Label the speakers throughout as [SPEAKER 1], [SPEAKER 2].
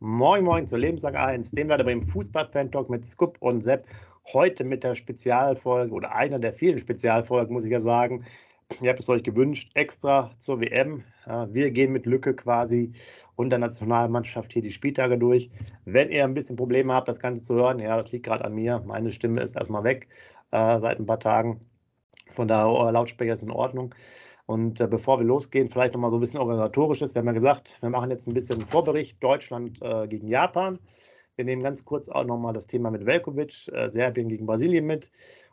[SPEAKER 1] Moin Moin zur Lebenslang 1, dem werde beim Fußball-Fan-Talk mit Scoop und Sepp. Heute mit der Spezialfolge oder einer der vielen Spezialfolgen, muss ich ja sagen. Ihr habt es euch gewünscht, extra zur WM. Wir gehen mit Lücke quasi und der Nationalmannschaft hier die Spieltage durch. Wenn ihr ein bisschen Probleme habt, das Ganze zu hören, ja, das liegt gerade an mir. Meine Stimme ist erstmal weg äh, seit ein paar Tagen. Von daher, euer Lautsprecher ist in Ordnung. Und äh, bevor wir losgehen, vielleicht nochmal so ein bisschen organisatorisches. Wir haben ja gesagt, wir machen jetzt ein bisschen Vorbericht Deutschland äh, gegen Japan. Wir nehmen ganz kurz auch nochmal das Thema mit Velkovic, äh, Serbien gegen Brasilien mit.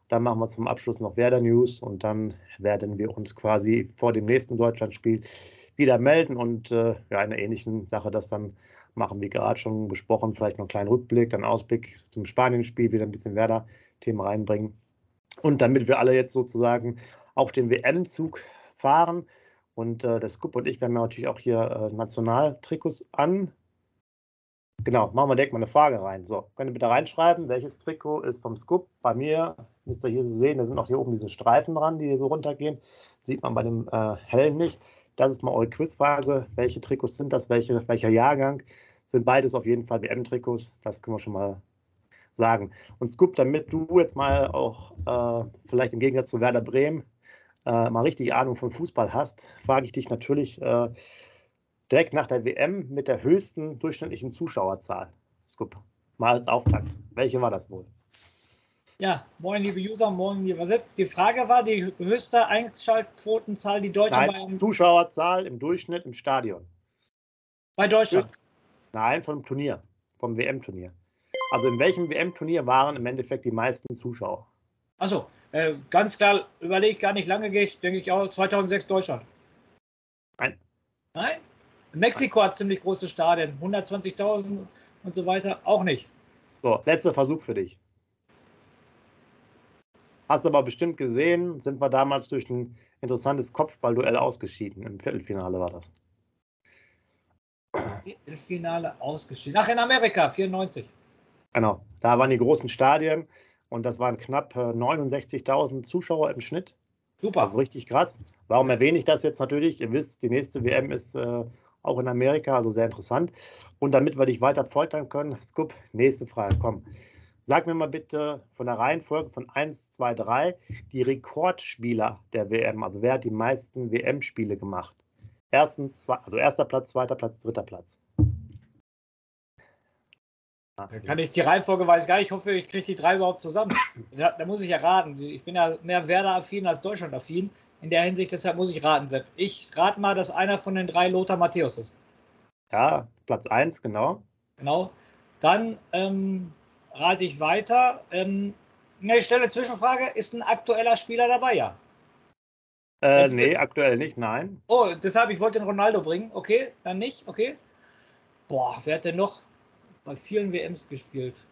[SPEAKER 1] Dann machen wir zum Abschluss noch Werder News und dann werden wir uns quasi vor dem nächsten Deutschlandspiel wieder melden und äh, ja, einer ähnlichen Sache das dann machen, wie gerade schon besprochen. Vielleicht noch einen kleinen Rückblick, dann Ausblick zum Spanien-Spiel, wieder ein bisschen Werder-Themen reinbringen. Und damit wir alle jetzt sozusagen auf den WM-Zug fahren. Und äh, der Scoop und ich, ja natürlich auch hier äh, Nationaltrikots an. Genau, machen wir direkt mal eine Frage rein. So, könnt ihr bitte reinschreiben, welches Trikot ist vom Scoop? Bei mir, müsst ihr hier so sehen, da sind auch hier oben diese Streifen dran, die hier so runtergehen. Sieht man bei dem äh, hellen nicht. Das ist mal eure Quizfrage. Welche Trikots sind das? Welche, welcher Jahrgang? Sind beides auf jeden Fall WM-Trikots. Das können wir schon mal sagen. Und Scoop, damit du jetzt mal auch äh, vielleicht im Gegensatz zu Werder Bremen äh, mal richtig Ahnung von Fußball hast, frage ich dich natürlich äh, direkt nach der WM mit der höchsten durchschnittlichen Zuschauerzahl. Scoop, mal als Auftakt. Welche war das wohl?
[SPEAKER 2] Ja, moin liebe User, moin lieber Sepp. Die Frage war die höchste Einschaltquotenzahl, die Deutschland
[SPEAKER 1] Nein, bei Zuschauerzahl im Durchschnitt im Stadion.
[SPEAKER 2] Bei Deutschland?
[SPEAKER 1] Nein, vom Turnier, vom WM-Turnier. Also in welchem WM-Turnier waren im Endeffekt die meisten Zuschauer?
[SPEAKER 2] Achso, äh, ganz klar, überlege ich gar nicht lange, gehe ich, denke ich auch 2006 Deutschland.
[SPEAKER 1] Nein.
[SPEAKER 2] Nein? Mexiko hat ziemlich große Stadien, 120.000 und so weiter, auch nicht.
[SPEAKER 1] So, letzter Versuch für dich. Hast aber bestimmt gesehen, sind wir damals durch ein interessantes Kopfballduell ausgeschieden. Im Viertelfinale war das.
[SPEAKER 2] Viertelfinale ausgeschieden. Ach, in Amerika, 94.
[SPEAKER 1] Genau, da waren die großen Stadien. Und das waren knapp 69.000 äh, Zuschauer im Schnitt.
[SPEAKER 2] Super.
[SPEAKER 1] Also richtig krass. Warum erwähne ich das jetzt natürlich? Ihr wisst, die nächste WM ist äh, auch in Amerika, also sehr interessant. Und damit wir dich weiter foltern können, Scoop, nächste Frage, komm. Sag mir mal bitte von der Reihenfolge von 1, 2, 3 die Rekordspieler der WM. Also wer hat die meisten WM-Spiele gemacht? Erstens, zwei, also erster Platz, zweiter Platz, dritter Platz.
[SPEAKER 2] Kann ich die Reihenfolge weiß gar nicht. Ich hoffe, ich kriege die drei überhaupt zusammen. Da, da, muss ich ja raten. Ich bin ja mehr Werder-affin als Deutschland-affin. In der Hinsicht, deshalb muss ich raten, Sepp. Ich rate mal, dass einer von den drei Lothar Matthäus ist.
[SPEAKER 1] Ja, Platz 1, genau.
[SPEAKER 2] Genau. Dann ähm, rate ich weiter. Ähm, ich stelle eine Zwischenfrage. Ist ein aktueller Spieler dabei? Ja.
[SPEAKER 1] Äh, nee, aktuell nicht, nein.
[SPEAKER 2] Oh, deshalb, ich wollte den Ronaldo bringen. Okay, dann nicht. Okay. Boah, wer hat denn noch? Bei vielen WMs gespielt.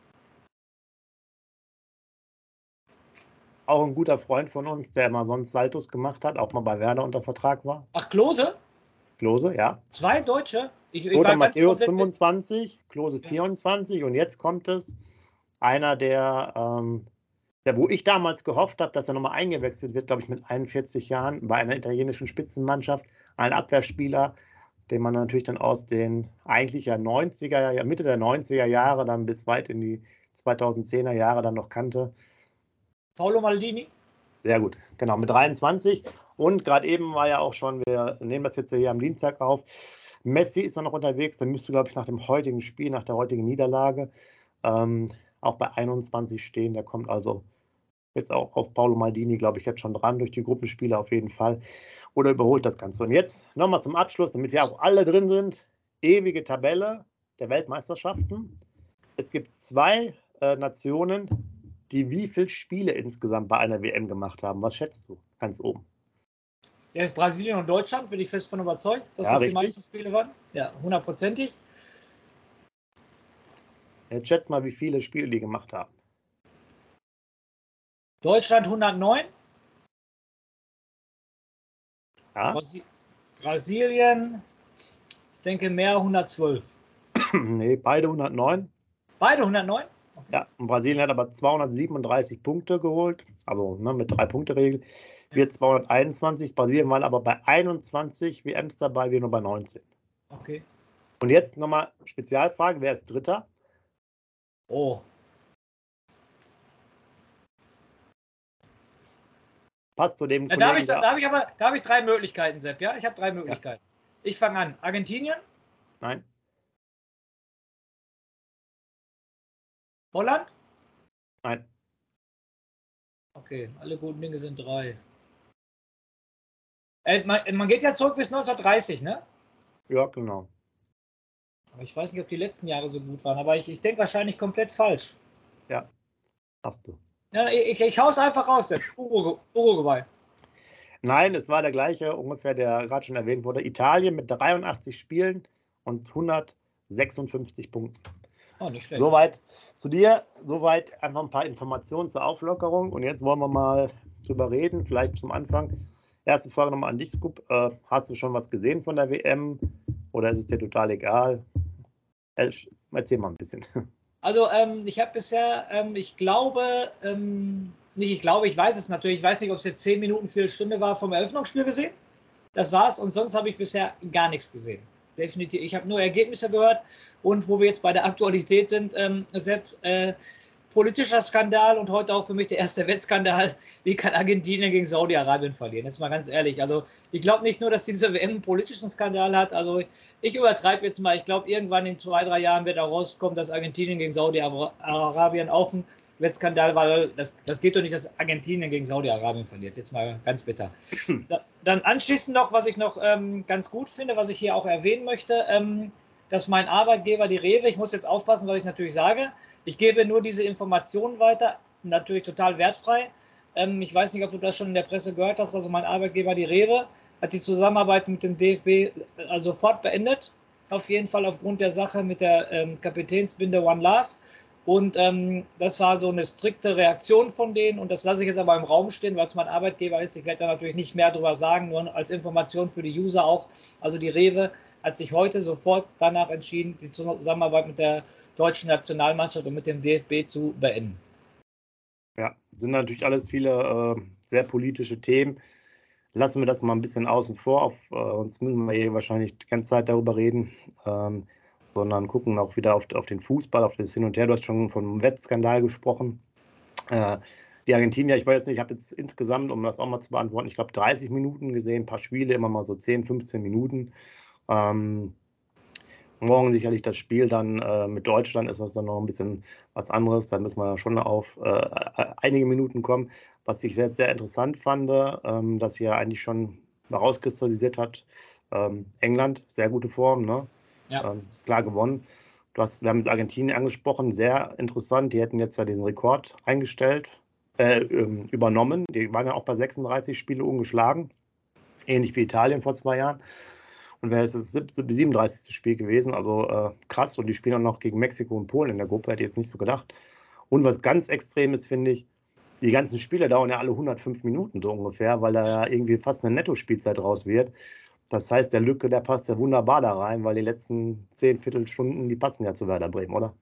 [SPEAKER 1] Auch ein guter Freund von uns, der mal sonst Saltos gemacht hat, auch mal bei Werder unter Vertrag war.
[SPEAKER 2] Ach, Klose?
[SPEAKER 1] Klose, ja.
[SPEAKER 2] Zwei Deutsche?
[SPEAKER 1] Ich, ich Lothar Matthäus 25, Klose ja. 24 und jetzt kommt es einer, der, ähm, der wo ich damals gehofft habe, dass er nochmal eingewechselt wird, glaube ich, mit 41 Jahren bei einer italienischen Spitzenmannschaft, ein Abwehrspieler, den man natürlich dann aus den eigentlich ja 90er, Mitte der 90er Jahre dann bis weit in die 2010er Jahre dann noch kannte.
[SPEAKER 2] Paolo Maldini?
[SPEAKER 1] Sehr gut, genau, mit 23. Und gerade eben war ja auch schon, wir nehmen das jetzt hier am Dienstag auf, Messi ist noch unterwegs, der müsste, glaube ich, nach dem heutigen Spiel, nach der heutigen Niederlage, ähm, auch bei 21 stehen. Der kommt also jetzt auch auf Paolo Maldini, glaube ich, jetzt schon dran, durch die Gruppenspiele auf jeden Fall. Oder überholt das Ganze. Und jetzt nochmal zum Abschluss, damit wir auch alle drin sind. Ewige Tabelle der Weltmeisterschaften. Es gibt zwei äh, Nationen, die wie viele Spiele insgesamt bei einer WM gemacht haben. Was schätzt du? Ganz oben.
[SPEAKER 2] Ja, ist Brasilien und Deutschland, bin ich fest von überzeugt, dass
[SPEAKER 1] Ja,
[SPEAKER 2] das
[SPEAKER 1] richtig.
[SPEAKER 2] die meisten Spiele waren. Ja, hundertprozentig.
[SPEAKER 1] Jetzt schätzt mal, wie viele Spiele die gemacht haben.
[SPEAKER 2] Deutschland 109,
[SPEAKER 1] Ja?
[SPEAKER 2] Brasi Brasilien, ich denke mehr 112.
[SPEAKER 1] nee, beide 109.
[SPEAKER 2] Beide 109?
[SPEAKER 1] Ja, und Brasilien hat aber 237 Punkte geholt, also ne, mit drei Punkte Regel. Wir 221. Brasilien waren aber bei 21 WMs dabei, wir nur bei 19.
[SPEAKER 2] Okay.
[SPEAKER 1] Und jetzt nochmal Spezialfrage: Wer ist Dritter?
[SPEAKER 2] Oh,
[SPEAKER 1] Passt zu dem
[SPEAKER 2] Ja, da habe ich, da, da hab ich aber da hab ich drei Möglichkeiten, Sepp. Ja, ich habe drei Möglichkeiten. Ich fange an. Argentinien,
[SPEAKER 1] Nein,
[SPEAKER 2] Holland.
[SPEAKER 1] nein.
[SPEAKER 2] Okay, alle guten Dinge sind drei. Äh, man, man geht ja zurück bis 1930, ne?
[SPEAKER 1] Ja, genau.
[SPEAKER 2] Aber ich weiß nicht, ob die letzten Jahre so gut waren. Aber ich, ich denke wahrscheinlich komplett falsch.
[SPEAKER 1] Hast du.
[SPEAKER 2] Ja, ich, ich hau's einfach raus. Urugu- Uruguay.
[SPEAKER 1] Nein, es war der gleiche, ungefähr, der gerade schon erwähnt wurde. Italien mit 83 Spielen und 156 Punkten.
[SPEAKER 2] Oh, nicht schlecht.
[SPEAKER 1] Soweit zu dir, soweit einfach ein paar Informationen zur Auflockerung. Und jetzt wollen wir mal drüber reden, vielleicht zum Anfang. Erste Frage nochmal an dich, Scoop. Äh, hast du schon was gesehen von der WM oder ist es dir total egal? Äh, Erzähl mal ein bisschen.
[SPEAKER 2] Also ähm, ich habe bisher, ähm, ich glaube, ähm, nicht ich glaube, ich weiß es natürlich, ich weiß nicht, ob es jetzt zehn Minuten, Viertelstunde war vom Eröffnungsspiel gesehen. Das war's und sonst habe ich bisher gar nichts gesehen. Definitiv. Ich habe nur Ergebnisse gehört und wo wir jetzt bei der Aktualität sind, ähm, selbst äh, politischer Skandal und heute auch für mich der erste Wettskandal. Wie kann Argentinien gegen Saudi-Arabien verlieren? Jetzt mal ganz ehrlich. Also ich glaube nicht nur, dass diese WM einen politischen Skandal hat. Also ich übertreibe jetzt mal. Ich glaube, irgendwann in zwei, drei Jahren wird auch rauskommen, dass Argentinien gegen Saudi-Arabien auch ein Wettskandal war. weil Das, das geht doch nicht, dass Argentinien gegen Saudi-Arabien verliert. Jetzt mal ganz bitter. Da, dann anschließend noch, was ich noch ähm, ganz gut finde, was ich hier auch erwähnen möchte, ähm, dass mein Arbeitgeber, die Rewe, ich muss jetzt aufpassen, was ich natürlich sage, ich gebe nur diese Informationen weiter, natürlich total wertfrei. Ähm, ich weiß nicht, ob du das schon in der Presse gehört hast, also mein Arbeitgeber, die Rewe, hat die Zusammenarbeit mit dem DFB also sofort beendet. Auf jeden Fall aufgrund der Sache mit der ähm, Kapitänsbinde One Love. Und ähm, das war so eine strikte Reaktion von denen. Und das lasse ich jetzt aber im Raum stehen, weil es mein Arbeitgeber ist. Ich werde da natürlich nicht mehr drüber sagen, nur als Information für die User auch. Also die Rewe hat sich heute sofort danach entschieden, die Zusammenarbeit mit der deutschen Nationalmannschaft und mit dem DFB zu beenden.
[SPEAKER 1] Ja, sind natürlich alles viele äh, sehr politische Themen. Lassen wir das mal ein bisschen außen vor, auf, äh, sonst müssen wir hier wahrscheinlich die ganze Zeit darüber reden, ähm, sondern gucken auch wieder auf, auf den Fußball, auf das Hin und Her. Du hast schon vom Wettskandal gesprochen. Äh, die Argentinier, ich weiß nicht, ich habe jetzt insgesamt, um das auch mal zu beantworten, ich glaube 30 Minuten gesehen, ein paar Spiele, immer mal so 10, 15 Minuten. Ähm, morgen sicherlich das Spiel dann äh, mit Deutschland ist das dann noch ein bisschen was anderes. Da müssen wir schon auf äh, einige Minuten kommen. Was ich sehr, sehr interessant fand, ähm, dass hier eigentlich schon herauskristallisiert hat, ähm, England, sehr gute Form, ne?
[SPEAKER 2] Ja.
[SPEAKER 1] Ähm, klar gewonnen. Du hast, wir haben jetzt Argentinien angesprochen, sehr interessant. Die hätten jetzt ja diesen Rekord eingestellt, äh, ähm, übernommen. Die waren ja auch bei 36 Spiele ungeschlagen, ähnlich wie Italien vor zwei Jahren. Und wäre es das 37. Spiel gewesen, also äh, krass. Und die spielen auch noch gegen Mexiko und Polen in der Gruppe, hätte ich jetzt nicht so gedacht. Und was ganz extrem ist, finde ich, die ganzen Spiele dauern ja alle 105 Minuten so ungefähr, weil da ja irgendwie fast eine Netto-Spielzeit raus wird. Das heißt, der Lücke, der passt ja wunderbar da rein, weil die letzten 10 Viertelstunden, die passen ja zu Werder Bremen, oder?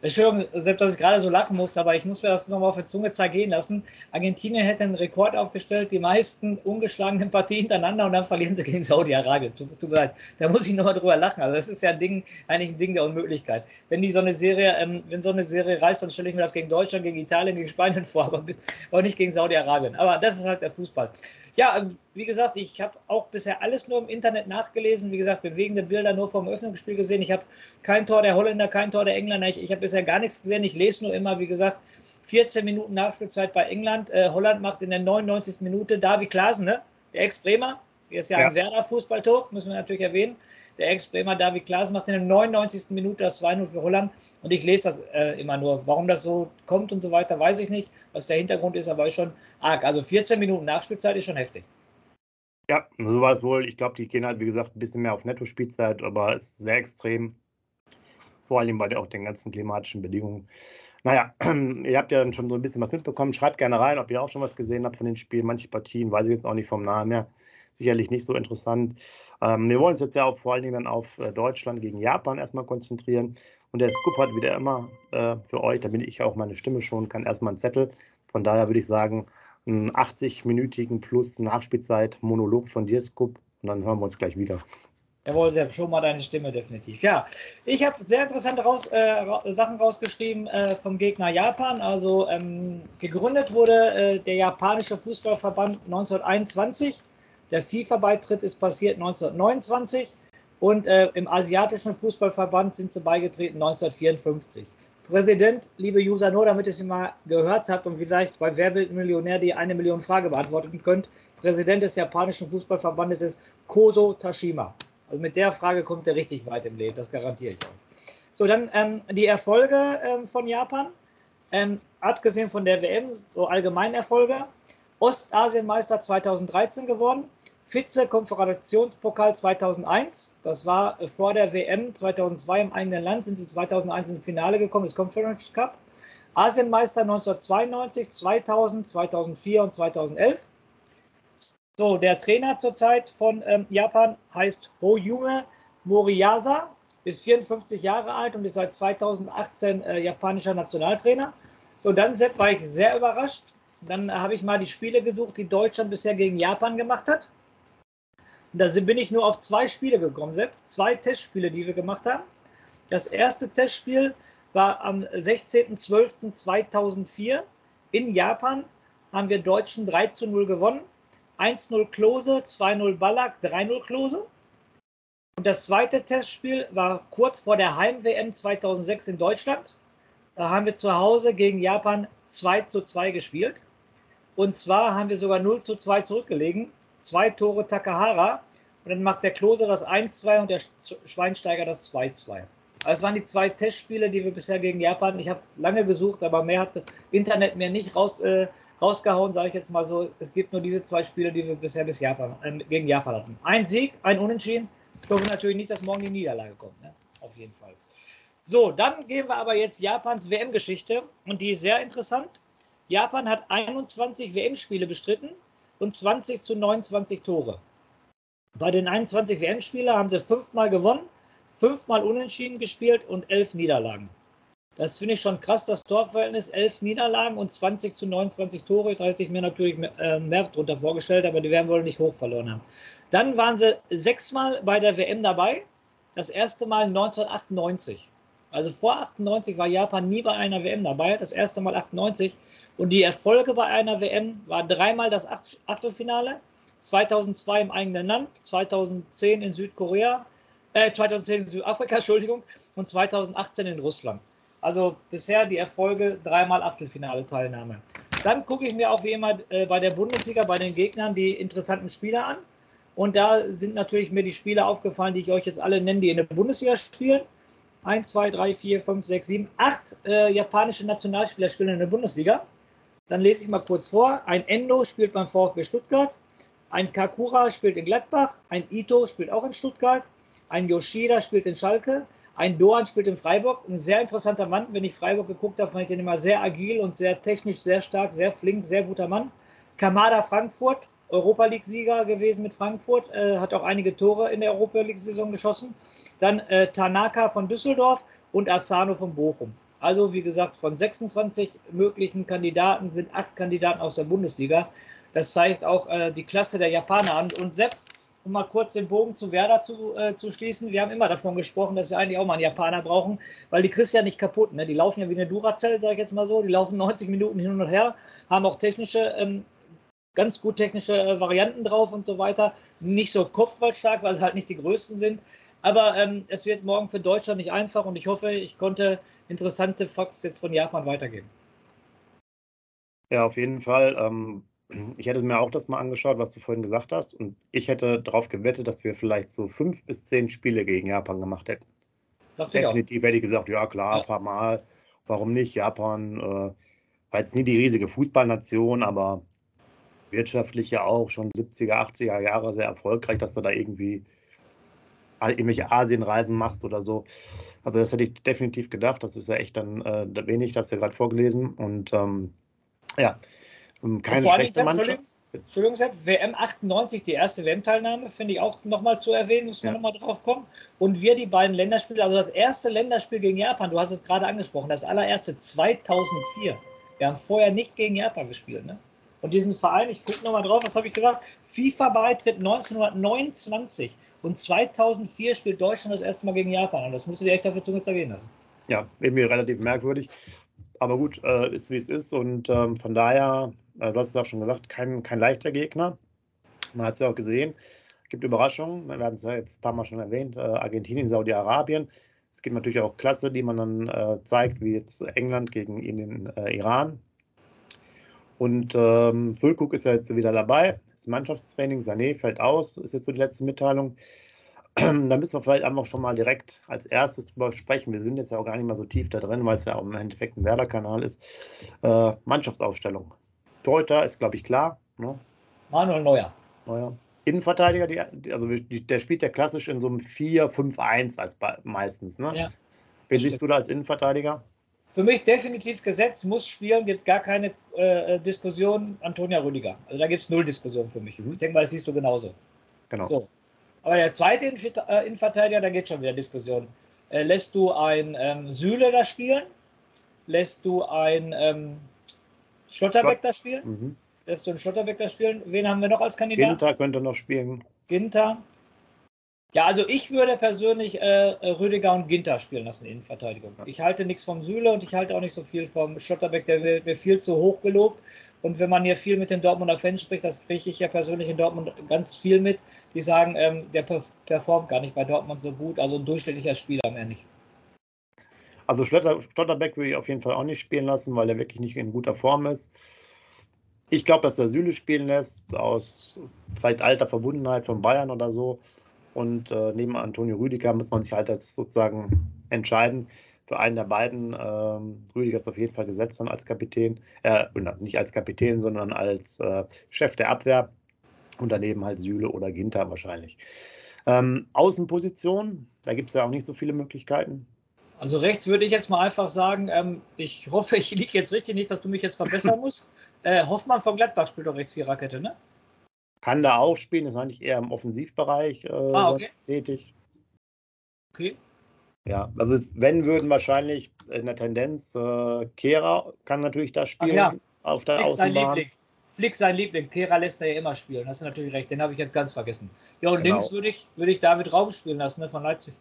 [SPEAKER 2] Entschuldigung, selbst dass ich gerade so lachen musste, aber ich muss mir das nochmal auf der Zunge zergehen lassen. Argentinien hätte einen Rekord aufgestellt, die meisten ungeschlagenen Partien hintereinander und dann verlieren sie gegen Saudi-Arabien. Tut, tut mir leid. Da muss ich nochmal drüber lachen. Also das ist ja ein Ding, eigentlich ein Ding der Unmöglichkeit. Wenn die so eine Serie, ähm, wenn so eine Serie reißt, dann stelle ich mir das gegen Deutschland, gegen Italien, gegen Spanien vor, aber, aber nicht gegen Saudi-Arabien. Aber das ist halt der Fußball. Ja, ähm, wie gesagt, ich habe auch bisher alles nur im Internet nachgelesen. Wie gesagt, bewegende Bilder nur vom Öffnungsspiel gesehen. Ich habe kein Tor der Holländer, kein Tor der Engländer. Ich, ich habe bisher gar nichts gesehen. Ich lese nur immer, wie gesagt, 14 Minuten Nachspielzeit bei England. Äh, Holland macht in der 99. Minute David Klaasen, ne? der Ex-Bremer. Der ist ja,
[SPEAKER 1] Ja.
[SPEAKER 2] ein Werder-Fußballtor, müssen wir natürlich erwähnen. Der Ex-Bremer David Klaasen macht in der 99. Minute das 2-0 für Holland. Und ich lese das äh, immer nur. Warum das so kommt und so weiter, weiß ich nicht. Was der Hintergrund ist, aber ist schon arg. Also 14 Minuten Nachspielzeit ist schon heftig.
[SPEAKER 1] Ja, so war es wohl. Ich glaube, die gehen halt, wie gesagt, ein bisschen mehr auf Netto-Spielzeit, aber es ist sehr extrem. Vor allem bei auch den ganzen klimatischen Bedingungen. Naja, ihr habt ja dann schon so ein bisschen was mitbekommen. Schreibt gerne rein, ob ihr auch schon was gesehen habt von den Spielen. Manche Partien weiß ich jetzt auch nicht vom Namen her. Sicherlich nicht so interessant. Ähm, wir wollen uns jetzt ja auch vor allen Dingen dann auf äh, Deutschland gegen Japan erstmal konzentrieren. Und der Scoop hat wieder immer äh, für euch, da bin ich auch meine Stimme schon, kann erstmal einen Zettel. Von daher würde ich sagen, einen 80-minütigen plus Nachspielzeit Monolog von dir, Scoop. Und dann hören wir uns gleich wieder.
[SPEAKER 2] Jawohl, Sepp, schon mal deine Stimme definitiv. Ja, ich habe sehr interessante raus, äh, Sachen rausgeschrieben äh, vom Gegner Japan. Also ähm, gegründet wurde äh, der japanische Fußballverband 1921. Der FIFA-Beitritt ist passiert 1929 und äh, im asiatischen Fußballverband sind sie beigetreten 1954. Präsident, liebe User, nur damit ihr es mal gehört habt und vielleicht bei Wer wird Millionär die eine Million Frage beantworten könnt. Präsident des japanischen Fußballverbandes ist Koso Tashima. Also mit der Frage kommt er richtig weit im Leben, das garantiere ich euch. So, dann ähm, die Erfolge ähm, von Japan. Ähm, abgesehen von der WM, so allgemeine Erfolge. Ostasienmeister 2013 geworden, Vize-Konföderationspokal 2001. Das war vor der WM 2002 im eigenen Land, sind sie 2001 ins Finale gekommen, das Conference Cup. Asienmeister 1992, 2000, 2004 und 2011. So, der Trainer zurzeit von ähm, Japan heißt Hoyume Moriyasa, ist 54 Jahre alt und ist seit 2018 äh, japanischer Nationaltrainer. So, dann war ich sehr überrascht. Dann äh, habe ich mal die Spiele gesucht, die Deutschland bisher gegen Japan gemacht hat. Und da bin ich nur auf zwei Spiele gekommen, Sepp. Zwei Testspiele, die wir gemacht haben. Das erste Testspiel war am 16.12.2004 in Japan. Haben wir Deutschen 3 zu 0 gewonnen. 1-0 Klose, 2-0 Ballack, 3-0 Klose. Und das zweite Testspiel war kurz vor der Heim-WM 2006 in Deutschland. Da haben wir zu Hause gegen Japan 2 zu 2 gespielt. Und zwar haben wir sogar 0 zu 2 zurückgelegen. Zwei Tore Takahara. Und dann macht der Klose das 1-2 und der Schweinsteiger das 2-2. Das waren die zwei Testspiele, die wir bisher gegen Japan. Ich habe lange gesucht, aber mehr hat das Internet mir nicht raus, äh, rausgehauen, sage ich jetzt mal so. Es gibt nur diese zwei Spiele, die wir bisher bis Japan, äh, gegen Japan hatten. Ein Sieg, ein Unentschieden. Ich hoffe natürlich nicht, dass morgen die Niederlage kommt. Ne? Auf jeden Fall. So, dann gehen wir aber jetzt Japans WM-Geschichte und die ist sehr interessant. Japan hat 21 WM-Spiele bestritten und 20 zu 29 Tore. Bei den 21 WM-Spielen haben sie fünfmal gewonnen fünfmal unentschieden gespielt und elf Niederlagen. Das finde ich schon krass, das Torverhältnis. Elf Niederlagen und 20 zu 29 Tore. Da hätte ich mir natürlich mehr, äh, mehr drunter vorgestellt, aber die werden wohl nicht hoch verloren haben. Dann waren sie sechsmal bei der WM dabei. Das erste Mal 1998. Also vor 98 war Japan nie bei einer WM dabei. Das erste Mal 98. Und die Erfolge bei einer WM waren dreimal das Achtelfinale. 2002 im eigenen Land, 2010 in Südkorea, äh, 2010 in Südafrika, Entschuldigung, und 2018 in Russland. Also bisher die Erfolge, dreimal Achtelfinale-Teilnahme. Dann gucke ich mir auch wie immer äh, bei der Bundesliga, bei den Gegnern die interessanten Spieler an. Und da sind natürlich mir die Spieler aufgefallen, die ich euch jetzt alle nenne, die in der Bundesliga spielen. 1, 2, 3, 4, 5, 6, 7, 8 äh, japanische Nationalspieler spielen in der Bundesliga. Dann lese ich mal kurz vor. Ein Endo spielt beim VfB Stuttgart. Ein Kakura spielt in Gladbach. Ein Ito spielt auch in Stuttgart. Ein Yoshida spielt in Schalke. Ein Doan spielt in Freiburg. Ein sehr interessanter Mann. Wenn ich Freiburg geguckt habe, fand ich den immer sehr agil und sehr technisch, sehr stark, sehr flink, sehr guter Mann. Kamada Frankfurt, Europa League-Sieger gewesen mit Frankfurt, äh, hat auch einige Tore in der Europa League-Saison geschossen. Dann äh, Tanaka von Düsseldorf und Asano von Bochum. Also, wie gesagt, von 26 möglichen Kandidaten sind acht Kandidaten aus der Bundesliga. Das zeigt auch äh, die Klasse der Japaner an. Und Sepp, um mal kurz den Bogen zu Werder zu, äh, zu schließen, wir haben immer davon gesprochen, dass wir eigentlich auch mal einen Japaner brauchen, weil die kriegst ja nicht kaputt. Ne? Die laufen ja wie eine Duracell, sage ich jetzt mal so. Die laufen 90 Minuten hin und her, haben auch technische, ähm, ganz gut technische äh, Varianten drauf und so weiter. Nicht so kopfballstark, weil sie halt nicht die größten sind. Aber ähm, es wird morgen für Deutschland nicht einfach und ich hoffe, ich konnte interessante Facts jetzt von Japan weitergeben.
[SPEAKER 1] Ja, auf jeden Fall. Ähm, ich hätte mir auch das mal angeschaut, was du vorhin gesagt hast. Und ich hätte darauf gewettet, dass wir vielleicht so fünf bis zehn Spiele gegen Japan gemacht hätten. Definitiv hätte ich gesagt, ja klar, ein paar Mal. Warum nicht? Japan äh, war jetzt nie die riesige Fußballnation, aber wirtschaftlich ja auch schon 70er, 80er Jahre sehr erfolgreich, dass du da irgendwie irgendwelche Asienreisen machst oder so. Also das hätte ich definitiv gedacht. Das ist ja echt dann äh, wenig, das hast du gerade vorgelesen. Und ähm, ja, keine schlechte Mannschaft.
[SPEAKER 2] Entschuldigung, Sepp, WM 98, die erste WM-Teilnahme, finde ich auch nochmal zu erwähnen, muss man ja. nochmal drauf kommen. Und wir die beiden Länderspiele, also das erste Länderspiel gegen Japan, du hast es gerade angesprochen, das allererste 2004. Wir haben vorher nicht gegen Japan gespielt. Ne? Und diesen Verein, ich gucke nochmal drauf, was habe ich gesagt? FIFA-Beitritt 1929 und 2004 spielt Deutschland das erste Mal gegen Japan. Und das musst du dir echt dafür Zunge zergehen lassen.
[SPEAKER 1] Ja, irgendwie relativ merkwürdig. Aber gut, äh, ist wie es ist. Und ähm, von daher, äh, du hast es auch schon gesagt, kein, kein leichter Gegner. Man hat es ja auch gesehen. Es gibt Überraschungen. Wir haben es ja jetzt ein paar Mal schon erwähnt. Äh, Argentinien, Saudi-Arabien. Es gibt natürlich auch Klasse, die man dann äh, zeigt, wie jetzt England gegen den äh, Iran und ähm, Füllkrug ist ja jetzt wieder dabei. Das Mannschaftstraining, Sané fällt aus, ist jetzt so die letzte Mitteilung. Da müssen wir vielleicht einfach schon mal direkt als erstes drüber sprechen. Wir sind jetzt ja auch gar nicht mehr so tief da drin, weil es ja auch im Endeffekt ein Werder-Kanal ist. Äh, Mannschaftsaufstellung. Torhüter ist, glaube ich, klar. Ne?
[SPEAKER 2] Manuel Neuer.
[SPEAKER 1] Neuer. Innenverteidiger, die, also die, der spielt ja klassisch in so einem 4-5-1 als meistens. Ne? Ja. Wen siehst du da als Innenverteidiger?
[SPEAKER 2] Für mich definitiv gesetzt, muss spielen, gibt gar keine äh Diskussion. Antonia Rüdiger. Also da gibt es null Diskussion für mich. Mhm. Ich denke mal, das siehst du genauso. Genau. So. Aber der zweite äh, Innenverteidiger, da geht schon wieder Diskussion. Äh, lässt du ein ähm, Süle da spielen? Lässt du ein ähm, Schlotterbeck da spielen? Mhm. Lässt du einen Schlotterbeck da spielen? Wen haben wir noch als Kandidat?
[SPEAKER 1] Ginter könnte noch spielen.
[SPEAKER 2] Ginter. Ja, also ich würde persönlich äh, Rüdiger und Ginter spielen lassen in Innenverteidigung. Ich halte nichts vom Süle und ich halte auch nicht so viel vom Schotterbeck, der wird mir viel zu hoch gelobt. Und wenn man hier viel mit den Dortmunder Fans spricht, das kriege ich ja persönlich in Dortmund ganz viel mit, die sagen, ähm, der performt gar nicht bei Dortmund so gut, also ein durchschnittlicher Spieler mehr nicht.
[SPEAKER 1] Also Stotterbeck würde ich auf jeden Fall auch nicht spielen lassen, weil er wirklich nicht in guter Form ist. Ich glaube, dass der Süle spielen lässt, aus vielleicht alter Verbundenheit von Bayern oder so. Und äh, neben Antonio Rüdiger muss man sich halt jetzt sozusagen entscheiden für einen der beiden. Ähm, Rüdiger ist auf jeden Fall gesetzt dann als Kapitän, äh, nicht als Kapitän, sondern als äh, Chef der Abwehr. Und daneben halt Süle oder Ginter wahrscheinlich. Ähm, Außenposition, da gibt es ja auch nicht so viele Möglichkeiten.
[SPEAKER 2] Also rechts würde ich jetzt mal einfach sagen, ähm, ich hoffe, ich liege jetzt richtig, nicht, dass du mich jetzt verbessern musst. Äh, Hoffmann von Gladbach spielt doch rechts Viererkette, ne?
[SPEAKER 1] Kann da auch spielen, ist eigentlich eher im Offensivbereich äh, ah, okay. tätig.
[SPEAKER 2] Okay.
[SPEAKER 1] Ja, also wenn würden wahrscheinlich in der Tendenz äh, Kehra kann natürlich da spielen ja. auf der Flick Außenbahn.
[SPEAKER 2] Sein Liebling. Flick sein Liebling. Kehra lässt er ja immer spielen. Hast du natürlich recht. Den habe ich jetzt ganz vergessen. Ja, und genau. links würde ich, würde ich David Raum spielen lassen ne, von Leipzig.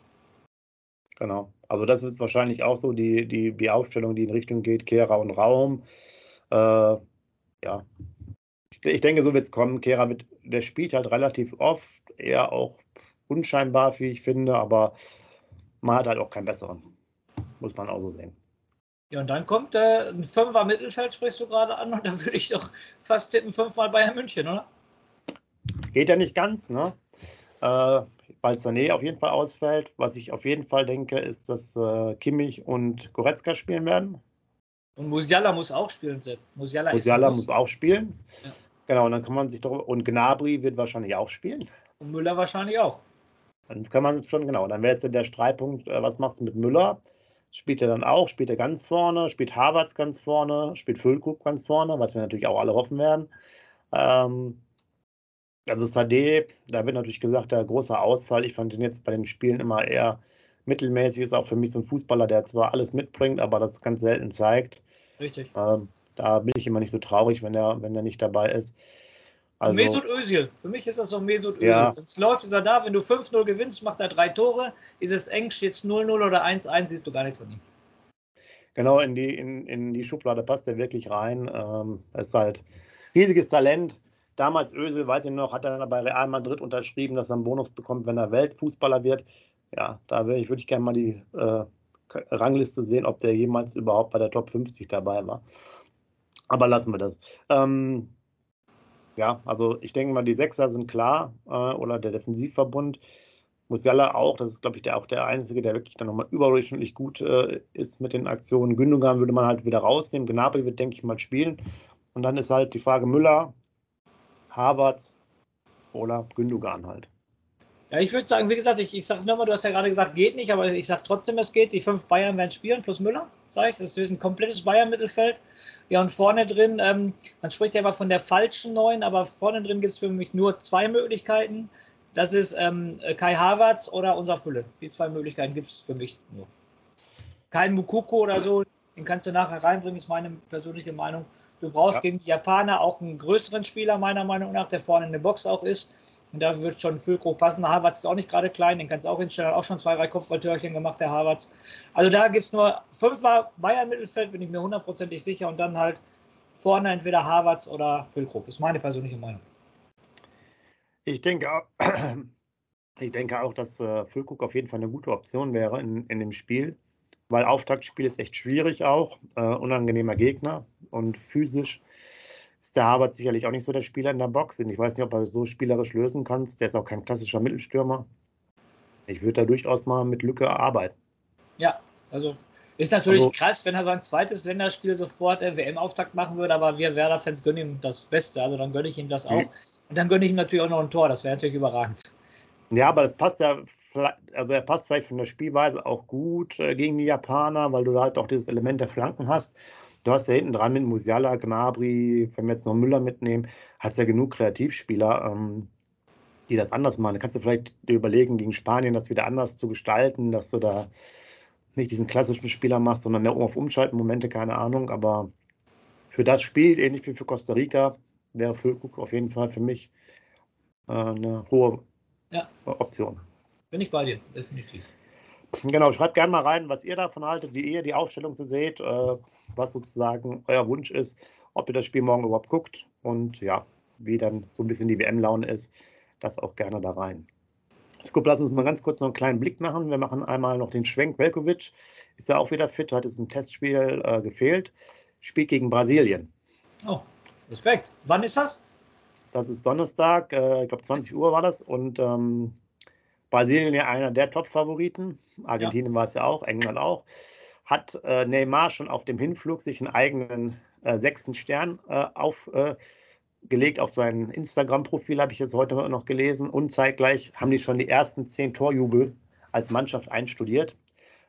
[SPEAKER 1] Genau. Also das ist wahrscheinlich auch so die, die, die Aufstellung, die in Richtung geht, Kehra und Raum. Äh, ja, ich denke, so wird es kommen. Kehra wird, der spielt halt relativ oft, eher auch unscheinbar, wie ich finde, aber man hat halt auch keinen besseren. Muss man auch so sehen.
[SPEAKER 2] Ja, und dann kommt äh, ein Fünfer Mittelfeld, sprichst du gerade an, und dann würde ich doch fast tippen, fünfmal Bayern München, oder?
[SPEAKER 1] Geht ja nicht ganz, ne? Äh, weil Sané auf jeden Fall ausfällt. Was ich auf jeden Fall denke, ist, dass äh, Kimmich und Goretzka spielen werden.
[SPEAKER 2] Und Musiala muss auch spielen, Sepp.
[SPEAKER 1] Musiala, Musiala muss auch spielen. Ja. Genau, und dann kann man sich doch. Und Gnabry wird wahrscheinlich auch spielen.
[SPEAKER 2] Und Müller wahrscheinlich auch.
[SPEAKER 1] Dann kann man schon, genau. Dann wäre jetzt der Streitpunkt, äh, was machst du mit Müller? Spielt er dann auch? Spielt er ganz vorne? Spielt Havertz ganz vorne? Spielt Füllkrug ganz vorne? Was wir natürlich auch alle hoffen werden. Ähm, also Sade, da wird natürlich gesagt, der große Ausfall. Ich fand ihn jetzt bei den Spielen immer eher mittelmäßig. Ist auch für mich so ein Fußballer, der zwar alles mitbringt, aber das ganz selten zeigt.
[SPEAKER 2] Richtig.
[SPEAKER 1] Ähm, da bin ich immer nicht so traurig, wenn er, wenn er nicht dabei ist.
[SPEAKER 2] Also, Mesut Özil. Für mich ist das so Mesut Özil. Ja. Es läuft, ist er da. Wenn du 5-0 gewinnst, macht er drei Tore. Ist es eng, steht es 0-0 oder 1-1, siehst du gar nichts von ihm.
[SPEAKER 1] Genau, in die, in, in die Schublade passt er wirklich rein. Ähm, ist halt riesiges Talent. Damals Özil, weiß ich noch, hat er bei Real Madrid unterschrieben, dass er einen Bonus bekommt, wenn er Weltfußballer wird. Ja, da würde ich, würd ich gerne mal die äh, Rangliste sehen, ob der jemals überhaupt bei der Top 50 dabei war. Aber lassen wir das. Ähm, ja, also ich denke mal, die Sechser sind klar äh, oder der Defensivverbund. Musiala auch, das ist, glaube ich, der, auch der Einzige, der wirklich dann nochmal überdurchschnittlich gut äh, ist mit den Aktionen. Gündogan würde man halt wieder rausnehmen. Gnabry wird, denke ich mal, spielen. Und dann ist halt die Frage Müller, Havertz oder Gündogan halt.
[SPEAKER 2] Ja, ich würde sagen, wie gesagt, ich, ich sage nochmal, du hast ja gerade gesagt, geht nicht, aber ich sage trotzdem, es geht. Die fünf Bayern werden spielen, plus Müller, sage ich. Das wird ein komplettes Bayern-Mittelfeld. Ja, und vorne drin, ähm, man spricht ja immer von der falschen Neun, aber vorne drin gibt es für mich nur zwei Möglichkeiten. Das ist ähm, Kai Havertz oder unser Fülle. Die zwei Möglichkeiten gibt es für mich nur. Kein Mukoko oder so, den kannst du nachher reinbringen, ist meine persönliche Meinung. Du brauchst ja. gegen die Japaner auch einen größeren Spieler, meiner Meinung nach, der vorne in der Box auch ist. Und da wird schon Füllkrug passen. Harvards ist auch nicht gerade klein, den kannst du auch hinstellen. Hat auch schon zwei, drei Kopfballtörchen gemacht, der Harvards. Also da gibt es nur fünfmal Bayern-Mittelfeld, bin ich mir hundertprozentig sicher. Und dann halt vorne entweder Harvards oder Füllkrug. Ist meine persönliche Meinung.
[SPEAKER 1] Ich denke, ich denke auch, dass äh, Füllkrug auf jeden Fall eine gute Option wäre in, in dem Spiel weil Auftaktspiel ist echt schwierig auch, äh, unangenehmer Gegner und physisch ist der Harvard sicherlich auch nicht so der Spieler in der Box. Und ich weiß nicht, ob er so spielerisch lösen kannst. Der ist auch kein klassischer Mittelstürmer. Ich würde da durchaus mal mit Lücke arbeiten.
[SPEAKER 2] Ja, also ist natürlich also, krass, wenn er sein zweites Länderspiel sofort äh, WM-Auftakt machen würde, aber wir Werder-Fans gönnen ihm das Beste. Also dann gönne ich ihm das auch. Mhm. Und dann gönne ich ihm natürlich auch noch ein Tor. Das wäre natürlich überragend.
[SPEAKER 1] Ja, aber das passt ja also er passt vielleicht von der Spielweise auch gut äh, gegen die Japaner, weil du halt auch dieses Element der Flanken hast. Du hast ja hinten dran mit Musiala, Gnabry, wenn wir jetzt noch Müller mitnehmen, hast ja genug Kreativspieler, ähm, die das anders machen. Da kannst du vielleicht dir überlegen, gegen Spanien das wieder anders zu gestalten, dass du da nicht diesen klassischen Spieler machst, sondern mehr auf Umschaltmomente, keine Ahnung. Aber für das Spiel, ähnlich wie für Costa Rica, wäre Füllkrug auf jeden Fall für mich äh, eine hohe ja. Option.
[SPEAKER 2] Bin ich bei dir, definitiv.
[SPEAKER 1] Genau, schreibt gerne mal rein, was ihr davon haltet, wie ihr die Aufstellung so seht, äh, was sozusagen euer Wunsch ist, ob ihr das Spiel morgen überhaupt guckt und ja, wie dann so ein bisschen die WM-Laune ist, das auch gerne da rein. Skup, lass uns mal ganz kurz noch einen kleinen Blick machen. Wir machen einmal noch den Schwenk. Velkovic ist ja auch wieder fit, hat jetzt im Testspiel äh, gefehlt. Spielt gegen Brasilien.
[SPEAKER 2] Oh, Respekt. Wann ist das?
[SPEAKER 1] Das ist Donnerstag, äh, ich glaube 20 Uhr war das und ähm, Brasilien ja einer der Top-Favoriten. Argentinien ja. war es ja auch, England auch. Hat äh, Neymar schon auf dem Hinflug sich einen eigenen äh, sechsten Stern äh, aufgelegt auf sein Instagram-Profil, habe ich jetzt heute noch gelesen. Und zeitgleich haben die schon die ersten zehn Torjubel als Mannschaft einstudiert.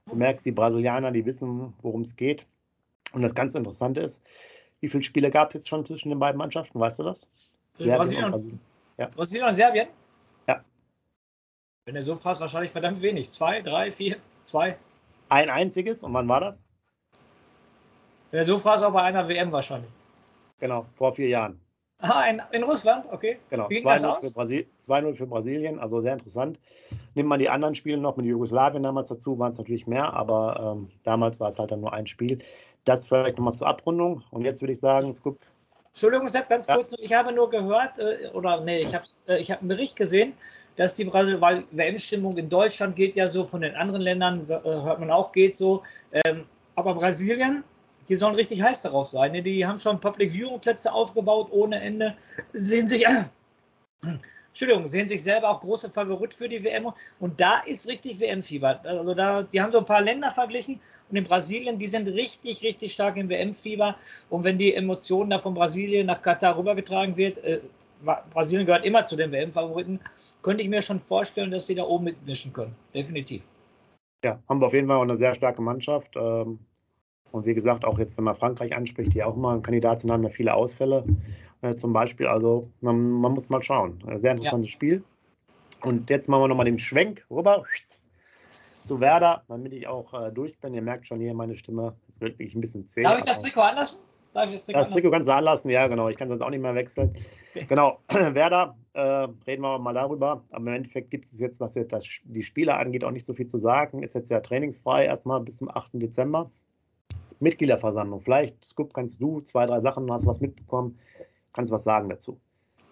[SPEAKER 1] Du merkst, die Brasilianer, die wissen, worum es geht. Und das ganz Interessante ist, wie viele Spiele gab es jetzt schon zwischen den beiden Mannschaften? Weißt du das?
[SPEAKER 2] Brasilien und Brasilien. Ja. Brasilien und Serbien? Wenn er so fragst, wahrscheinlich verdammt wenig. Zwei, drei, vier, zwei.
[SPEAKER 1] Ein einziges. Und wann war das?
[SPEAKER 2] Wenn er so fragst, auch bei einer WM wahrscheinlich.
[SPEAKER 1] Genau, vor vier Jahren.
[SPEAKER 2] Ah, in, in Russland, okay.
[SPEAKER 1] Genau, 2-0 für, Brasil für, Brasilien, also sehr interessant. Nimmt man die anderen Spiele noch mit Jugoslawien damals dazu, waren es natürlich mehr, aber ähm, damals war es halt dann nur ein Spiel. Das vielleicht nochmal zur Abrundung. Und jetzt würde ich sagen, Scoop.
[SPEAKER 2] Entschuldigung, Sepp, ganz ja. kurz, ich habe nur gehört, äh, oder nee, ich habe äh, ich hab einen Bericht gesehen, dass die Brasil, weil WM-Stimmung in Deutschland geht ja so, von den anderen Ländern äh, hört man auch, geht so. Ähm, aber Brasilien, die sollen richtig heiß darauf sein. Ne? Die haben schon Public Viewing Plätze aufgebaut ohne Ende, sehen sich, äh, Entschuldigung, sehen sich selber auch große Favorit für die WM. Und da ist richtig WM-Fieber. Also da, die haben so ein paar Länder verglichen und in Brasilien, die sind richtig, richtig stark im WM-Fieber. Und wenn die Emotionen da von Brasilien nach Katar rübergetragen wird, äh, Brasilien gehört immer zu den WM-Favoriten, könnte ich mir schon vorstellen, dass sie da oben mitmischen können. Definitiv.
[SPEAKER 1] Ja, haben wir auf jeden Fall auch eine sehr starke Mannschaft. Ähm, und wie gesagt, auch jetzt, wenn man Frankreich anspricht, die auch immer ein Kandidat sind, haben ja viele Ausfälle äh, zum Beispiel. Also man, man, muss mal schauen. Sehr interessantes ja. Spiel. Und jetzt machen wir nochmal den Schwenk rüber zu Werder, damit ich auch äh, durch bin. Ihr merkt schon hier meine Stimme. Wird wirklich ein bisschen zäh.
[SPEAKER 2] Darf ich das Trikot anlassen?
[SPEAKER 1] Darf ich das Trikot, das Trikot kannst du anlassen, ja, genau. Ich kann es auch nicht mehr wechseln. Okay. Genau, Werder, äh, reden wir mal darüber. Aber im Endeffekt gibt es jetzt, was jetzt das, die Spieler angeht, auch nicht so viel zu sagen. Ist jetzt ja trainingsfrei erstmal bis zum 8. Dezember. Mitgliederversammlung. Vielleicht, Scoop, kannst du zwei, drei Sachen, hast was mitbekommen, kannst was sagen dazu.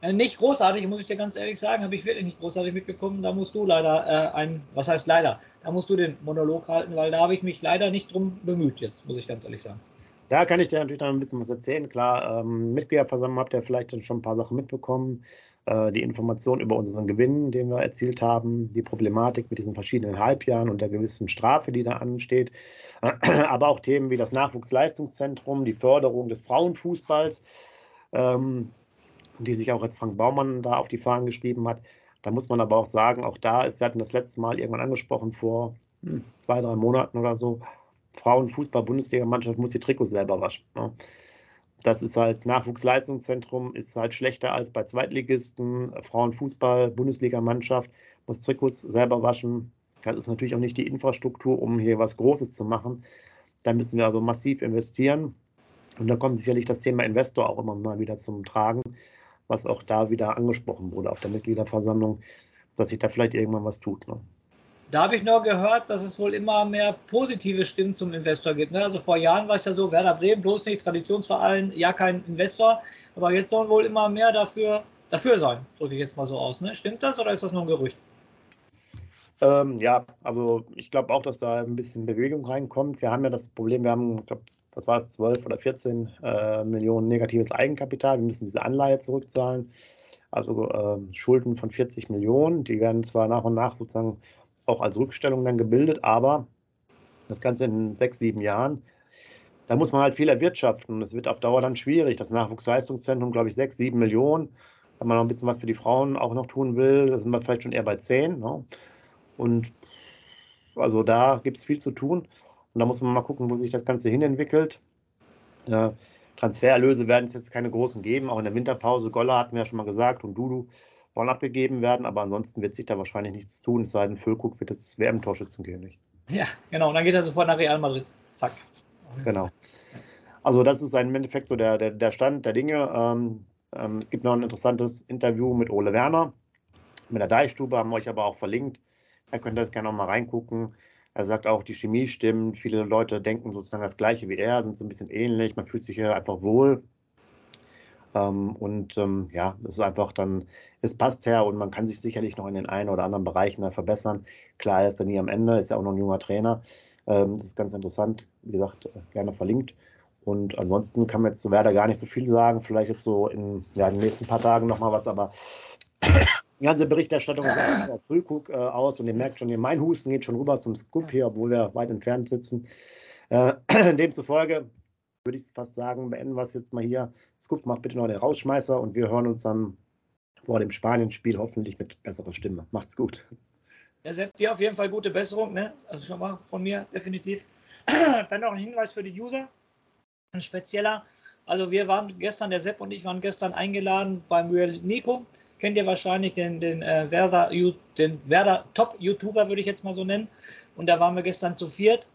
[SPEAKER 2] Äh, nicht großartig, muss ich dir ganz ehrlich sagen, habe ich wirklich nicht großartig mitbekommen. Da musst du leider äh, ein, was heißt leider, da musst du den Monolog halten, weil da habe ich mich leider nicht drum bemüht, jetzt muss ich ganz ehrlich sagen.
[SPEAKER 1] Da kann ich dir natürlich noch ein bisschen was erzählen. Klar, ähm, Mitgliederversammlung habt ihr vielleicht schon ein paar Sachen mitbekommen. Äh, die Information über unseren Gewinn, den wir erzielt haben, die Problematik mit diesen verschiedenen Halbjahren und der gewissen Strafe, die da ansteht. Äh, aber auch Themen wie das Nachwuchsleistungszentrum, die Förderung des Frauenfußballs. Ähm, die sich auch jetzt Frank Baumann da auf die Fahnen geschrieben hat. Da muss man aber auch sagen, auch da ist, wir hatten das letzte Mal irgendwann angesprochen, vor hm, zwei, drei Monaten oder so, Frauenfußball-Bundesliga-Mannschaft muss die Trikots selber waschen. Ne? Das ist halt Nachwuchsleistungszentrum, ist halt schlechter als bei Zweitligisten. Frauenfußball-Bundesliga-Mannschaft muss Trikots selber waschen. Das ist natürlich auch nicht die Infrastruktur, um hier was Großes zu machen. Da müssen wir also massiv investieren. Und da kommt sicherlich das Thema Investor auch immer mal wieder zum Tragen, was auch da wieder angesprochen wurde auf der Mitgliederversammlung, dass sich da vielleicht irgendwann was tut. Ne?
[SPEAKER 2] Da habe ich nur gehört, dass es wohl immer mehr positive Stimmen zum Investor gibt. Ne? Also vor Jahren war es ja so, Werder Bremen, bloß nicht, Traditionsverein, ja kein Investor. Aber jetzt sollen wohl immer mehr dafür, dafür sein, drücke ich jetzt mal so aus. Ne? Stimmt das oder ist das nur ein Gerücht?
[SPEAKER 1] Ähm, ja, also ich glaube auch, dass da ein bisschen Bewegung reinkommt. Wir haben ja das Problem, wir haben, ich glaube, was war es, 12 oder 14 äh, Millionen negatives Eigenkapital. Wir müssen diese Anleihe zurückzahlen. Also äh, Schulden von 40 Millionen. Die werden zwar nach und nach sozusagen auch als Rückstellung dann gebildet, aber das Ganze in sechs, sieben Jahren. Da muss man halt viel erwirtschaften. Es wird auf Dauer dann schwierig. Das Nachwuchsleistungszentrum, glaube ich, sechs, sieben Millionen. Wenn man noch ein bisschen was für die Frauen auch noch tun will, da sind wir vielleicht schon eher bei zehn. Ne? Und also da gibt es viel zu tun. Und da muss man mal gucken, wo sich das Ganze hinentwickelt. Äh, Transfererlöse werden es jetzt keine großen geben. Auch in der Winterpause, Golla hatten wir ja schon mal gesagt und Dudu wollen abgegeben werden. Aber ansonsten wird sich da wahrscheinlich nichts tun. Es sei denn, Füllkrug wird jetzt WM-Torschützenkönig.
[SPEAKER 2] Ja, genau. Und dann geht er sofort nach Real Madrid. Zack.
[SPEAKER 1] Genau. Also das ist im Endeffekt so der, der, der Stand der Dinge. Ähm, ähm, es gibt noch ein interessantes Interview mit Ole Werner. Mit der Deichstube haben wir euch aber auch verlinkt. Da könnt ihr das gerne noch mal reingucken. Er sagt auch, die Chemie stimmt. Viele Leute denken sozusagen das Gleiche wie er, sind so ein bisschen ähnlich. Man fühlt sich hier einfach wohl. Ähm, und ähm, ja, es ist einfach dann, es passt her und man kann sich sicherlich noch in den einen oder anderen Bereichen da verbessern. Klar, er ist dann nie am Ende, ist ja auch noch ein junger Trainer. Ähm, das ist ganz interessant. Wie gesagt, äh, gerne verlinkt. Und ansonsten kann man jetzt zu Werder gar nicht so viel sagen. Vielleicht jetzt so in, ja, in den nächsten paar Tagen nochmal was, aber die ganze Berichterstattung sieht auf Frühguck äh, aus und ihr merkt schon, mein Husten geht schon rüber zum Scoop hier, obwohl wir weit entfernt sitzen. Äh, demzufolge würde ich fast sagen, beenden wir es jetzt mal hier. Scoop macht bitte noch den Rausschmeißer und wir hören uns dann vor dem Spanien-Spiel hoffentlich mit besserer Stimme. Macht's gut.
[SPEAKER 2] Ja, Sepp, dir auf jeden Fall gute Besserung, ne? Also schon mal von mir, definitiv. dann noch ein Hinweis für die User, ein spezieller. Also wir waren gestern, der Sepp und ich waren gestern eingeladen beim Real Nico kennt ihr wahrscheinlich den, den, äh, Versa, den Werder Top-YouTuber, würde ich jetzt mal so nennen. Und da waren wir gestern zu viert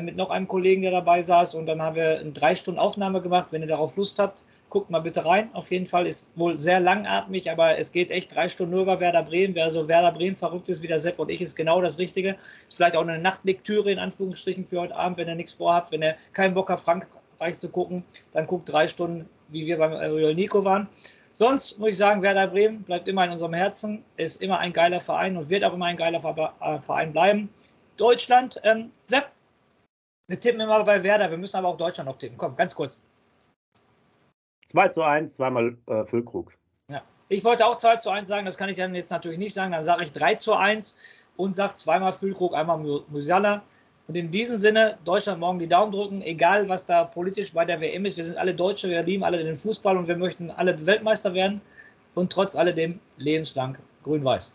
[SPEAKER 2] mit noch einem Kollegen, der dabei saß. Und dann haben wir eine drei Stunden Aufnahme gemacht. Wenn ihr darauf Lust habt, guckt mal bitte rein. Auf jeden Fall ist wohl sehr langatmig, aber es geht echt drei Stunden nur über Werder Bremen. Wer so Werder Bremen verrückt ist wie der Sepp und ich, ist genau das Richtige. Ist vielleicht auch eine Nachtlektüre in Anführungsstrichen für heute Abend, wenn ihr nichts vorhabt. Wenn ihr keinen Bock habt, Frankreich zu gucken, dann guckt drei Stunden, wie wir beim Real Nico waren. Sonst muss ich sagen, Werder Bremen bleibt immer in unserem Herzen, ist immer ein geiler Verein und wird auch immer ein geiler äh, Verein bleiben. Deutschland, ähm, Sepp, wir tippen immer bei Werder, wir müssen aber auch Deutschland noch tippen. Komm, ganz kurz.
[SPEAKER 1] 2 zu 1, zweimal äh, Füllkrug.
[SPEAKER 2] Ja. Ich wollte auch 2 zu 1 sagen, das kann ich dann jetzt natürlich nicht sagen. Dann sage ich 3 zu 1 und sage zweimal Füllkrug, einmal Musiala. Und in diesem Sinne, Deutschland morgen die Daumen drücken, egal was da politisch bei der WM ist. Wir sind alle Deutsche, wir lieben alle den Fußball und wir möchten alle Weltmeister werden. Und trotz alledem lebenslang grün-weiß.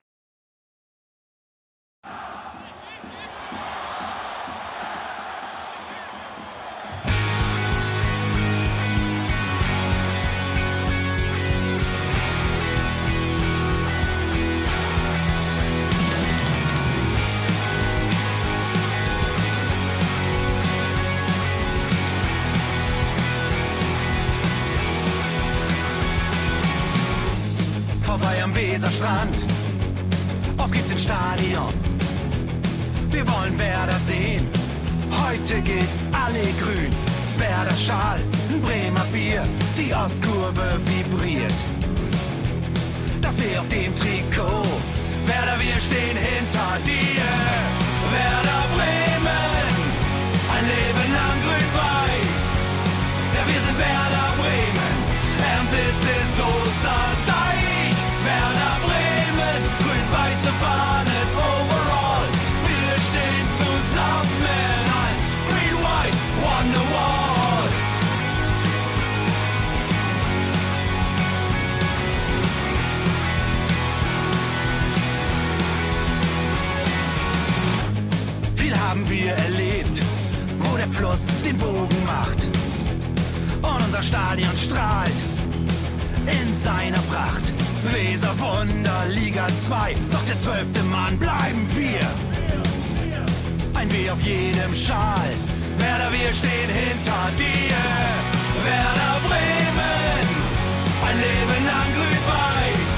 [SPEAKER 3] Liga 2, doch der zwölfte Mann bleiben wir. Ein W auf jedem Schal, Werder, wir stehen hinter dir. Werder Bremen, ein Leben lang grün-weiß.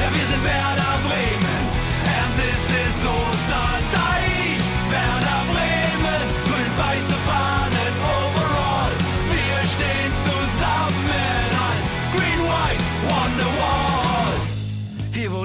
[SPEAKER 3] Ja, wir sind Werder